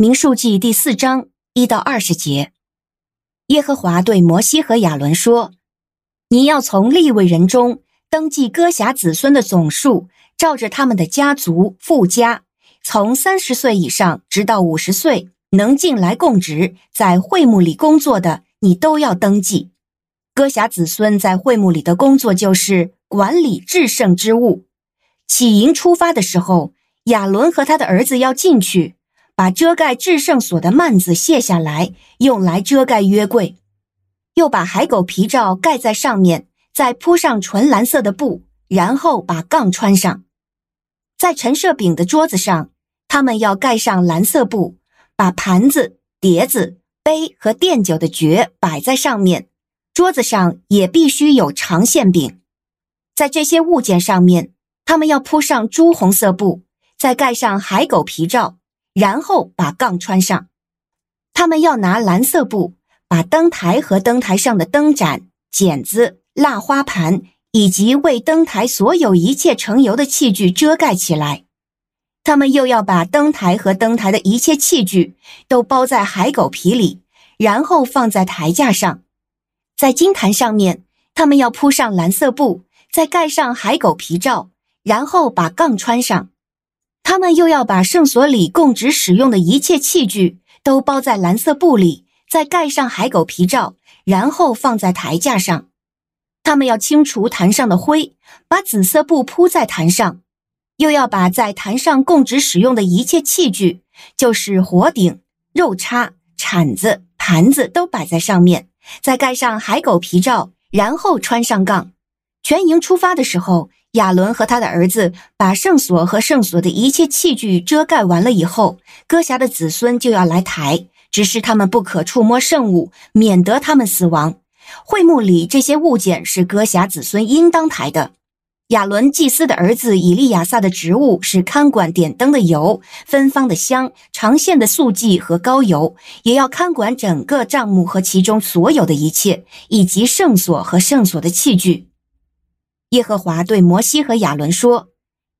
民数记第四章一到二十节，耶和华对摩西和亚伦说：“你要从立位人中登记哥辖子孙的总数，照着他们的家族富家，从三十岁以上直到五十岁，能进来供职，在会幕里工作的，你都要登记。哥辖子孙在会幕里的工作就是管理至圣之物。起营出发的时候，亚伦和他的儿子要进去。”把遮盖制圣所的幔子卸下来，用来遮盖约柜，又把海狗皮罩盖在上面，再铺上纯蓝色的布，然后把杠穿上。在陈设饼的桌子上，他们要盖上蓝色布，把盘子、碟子、杯和奠酒的爵摆在上面。桌子上也必须有长线饼。在这些物件上面，他们要铺上朱红色布，再盖上海狗皮罩。然后把杠穿上，他们要拿蓝色布把灯台和灯台上的灯盏、剪子、蜡花盘以及为灯台所有一切盛油的器具遮盖起来。他们又要把灯台和灯台的一切器具都包在海狗皮里，然后放在台架上。在金坛上面，他们要铺上蓝色布，再盖上海狗皮罩，然后把杠穿上。他们又要把圣所里供职使用的一切器具都包在蓝色布里，再盖上海狗皮罩，然后放在台架上。他们要清除坛上的灰，把紫色布铺在坛上，又要把在坛上供职使用的一切器具，就是火鼎、肉叉、铲子、盘子都摆在上面，再盖上海狗皮罩，然后穿上杠。全营出发的时候。亚伦和他的儿子把圣所和圣所的一切器具遮盖完了以后，哥辖的子孙就要来抬，只是他们不可触摸圣物，免得他们死亡。会幕里这些物件是哥辖子孙应当抬的。亚伦祭司的儿子以利亚撒的职务是看管点灯的油、芬芳的香、长线的素祭和膏油，也要看管整个帐幕和其中所有的一切，以及圣所和圣所的器具。耶和华对摩西和亚伦说：“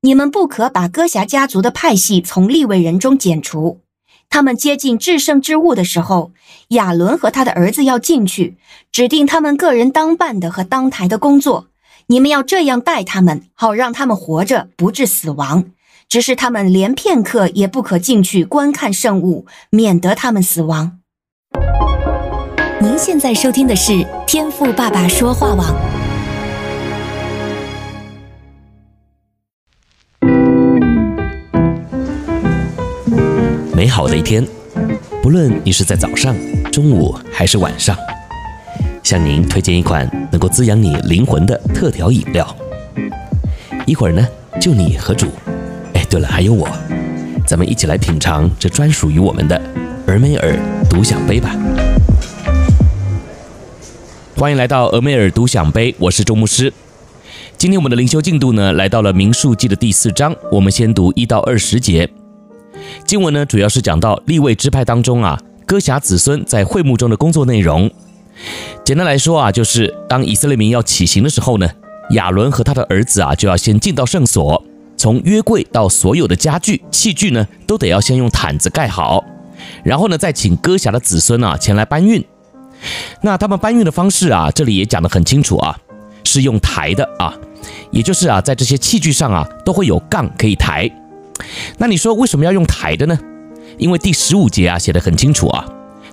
你们不可把哥辖家族的派系从立位人中剪除。他们接近至圣之物的时候，亚伦和他的儿子要进去，指定他们个人当办的和当台的工作。你们要这样待他们，好让他们活着不致死亡。只是他们连片刻也不可进去观看圣物，免得他们死亡。”您现在收听的是天赋爸爸说话网。好的一天，不论你是在早上、中午还是晚上，向您推荐一款能够滋养你灵魂的特调饮料。一会儿呢，就你和主，哎，对了，还有我，咱们一起来品尝这专属于我们的俄梅尔独享杯吧。欢迎来到俄梅尔独享杯，我是周牧师。今天我们的灵修进度呢，来到了民数记的第四章，我们先读一到二十节。经文呢，主要是讲到利未支派当中啊，哥辖子孙在会幕中的工作内容。简单来说啊，就是当以色列民要起行的时候呢，亚伦和他的儿子啊，就要先进到圣所，从约柜到所有的家具器具呢，都得要先用毯子盖好，然后呢，再请哥辖的子孙啊前来搬运。那他们搬运的方式啊，这里也讲得很清楚啊，是用抬的啊，也就是啊，在这些器具上啊，都会有杠可以抬。那你说为什么要用抬的呢？因为第十五节啊写得很清楚啊，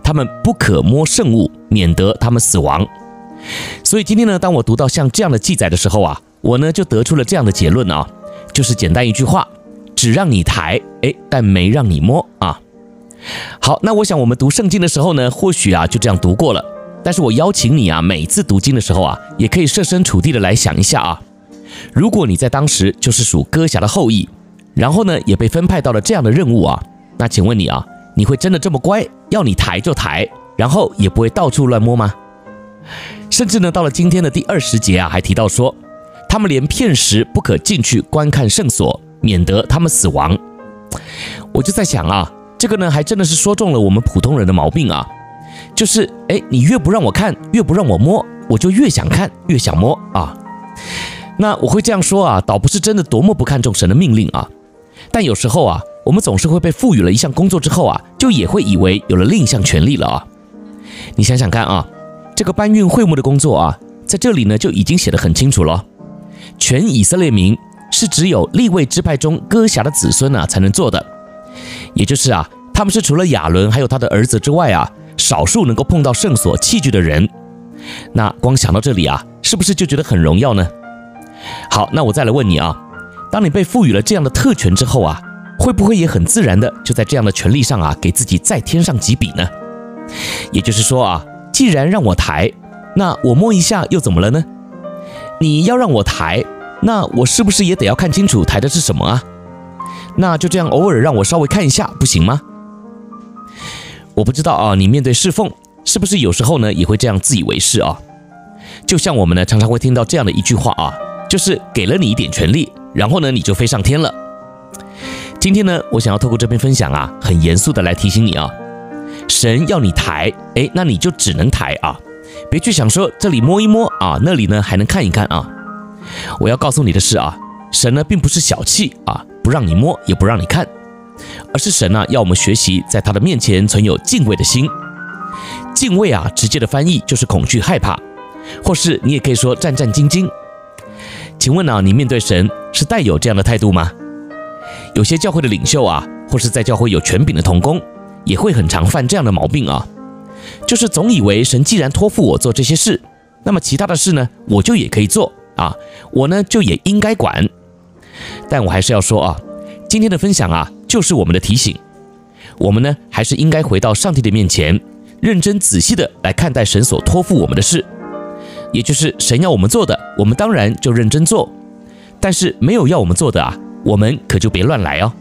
他们不可摸圣物，免得他们死亡。所以今天呢，当我读到像这样的记载的时候啊，我呢就得出了这样的结论啊，就是简单一句话，只让你抬，哎，但没让你摸啊。好，那我想我们读圣经的时候呢，或许啊就这样读过了，但是我邀请你啊，每次读经的时候啊，也可以设身处地的来想一下啊，如果你在当时就是属哥辖的后裔。然后呢，也被分派到了这样的任务啊。那请问你啊，你会真的这么乖，要你抬就抬，然后也不会到处乱摸吗？甚至呢，到了今天的第二十节啊，还提到说，他们连片时不可进去观看圣所，免得他们死亡。我就在想啊，这个呢，还真的是说中了我们普通人的毛病啊。就是，哎，你越不让我看，越不让我摸，我就越想看，越想摸啊。那我会这样说啊，倒不是真的多么不看重神的命令啊。但有时候啊，我们总是会被赋予了一项工作之后啊，就也会以为有了另一项权利了啊。你想想看啊，这个搬运会幕的工作啊，在这里呢就已经写得很清楚了，全以色列民是只有立位支派中哥辖的子孙啊才能做的，也就是啊，他们是除了亚伦还有他的儿子之外啊，少数能够碰到圣所器具的人。那光想到这里啊，是不是就觉得很荣耀呢？好，那我再来问你啊，当你被赋予了这样的特权之后啊，会不会也很自然的就在这样的权利上啊，给自己再添上几笔呢？也就是说啊，既然让我抬，那我摸一下又怎么了呢？你要让我抬，那我是不是也得要看清楚抬的是什么啊？那就这样偶尔让我稍微看一下，不行吗？我不知道啊，你面对侍奉，是不是有时候呢也会这样自以为是啊？就像我们呢常常会听到这样的一句话啊，就是给了你一点权利，然后呢你就飞上天了。今天呢，我想要透过这篇分享啊，很严肃的来提醒你啊。神要你抬，哎，那你就只能抬啊，别去想说这里摸一摸啊，那里呢还能看一看啊。我要告诉你的是啊，神呢并不是小气啊，不让你摸也不让你看，而是神呢要我们学习在他的面前存有敬畏的心。敬畏啊，直接的翻译就是恐惧害怕，或是你也可以说战战兢兢。请问啊，你面对神是带有这样的态度吗？有些教会的领袖啊，或是在教会有权柄的同工。也会很常犯这样的毛病啊，就是总以为神既然托付我做这些事，那么其他的事呢，我就也可以做啊，我呢就也应该管。但我还是要说啊，今天的分享啊，就是我们的提醒，我们呢还是应该回到上帝的面前，认真仔细的来看待神所托付我们的事，也就是神要我们做的，我们当然就认真做，但是没有要我们做的啊，我们可就别乱来哦。